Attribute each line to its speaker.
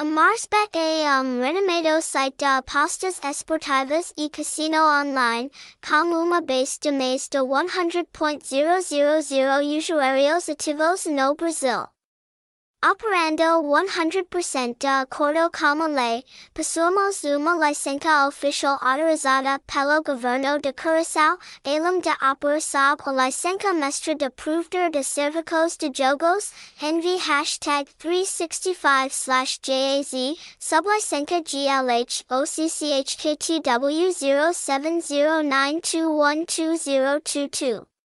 Speaker 1: A Marsbet e um, renomado site de apostas esportivas e casino online, com uma base de mais de 100.000 usuários ativos no Brasil. Operando 100% de acordo com a lei, possuamos uma licença oficial autorizada pelo governo de Curaçao, além de operação a licença mestra de provedor de serviços de jogos, envie hashtag 365/jaz, sublicença GLH OCCHKTW 0709212022.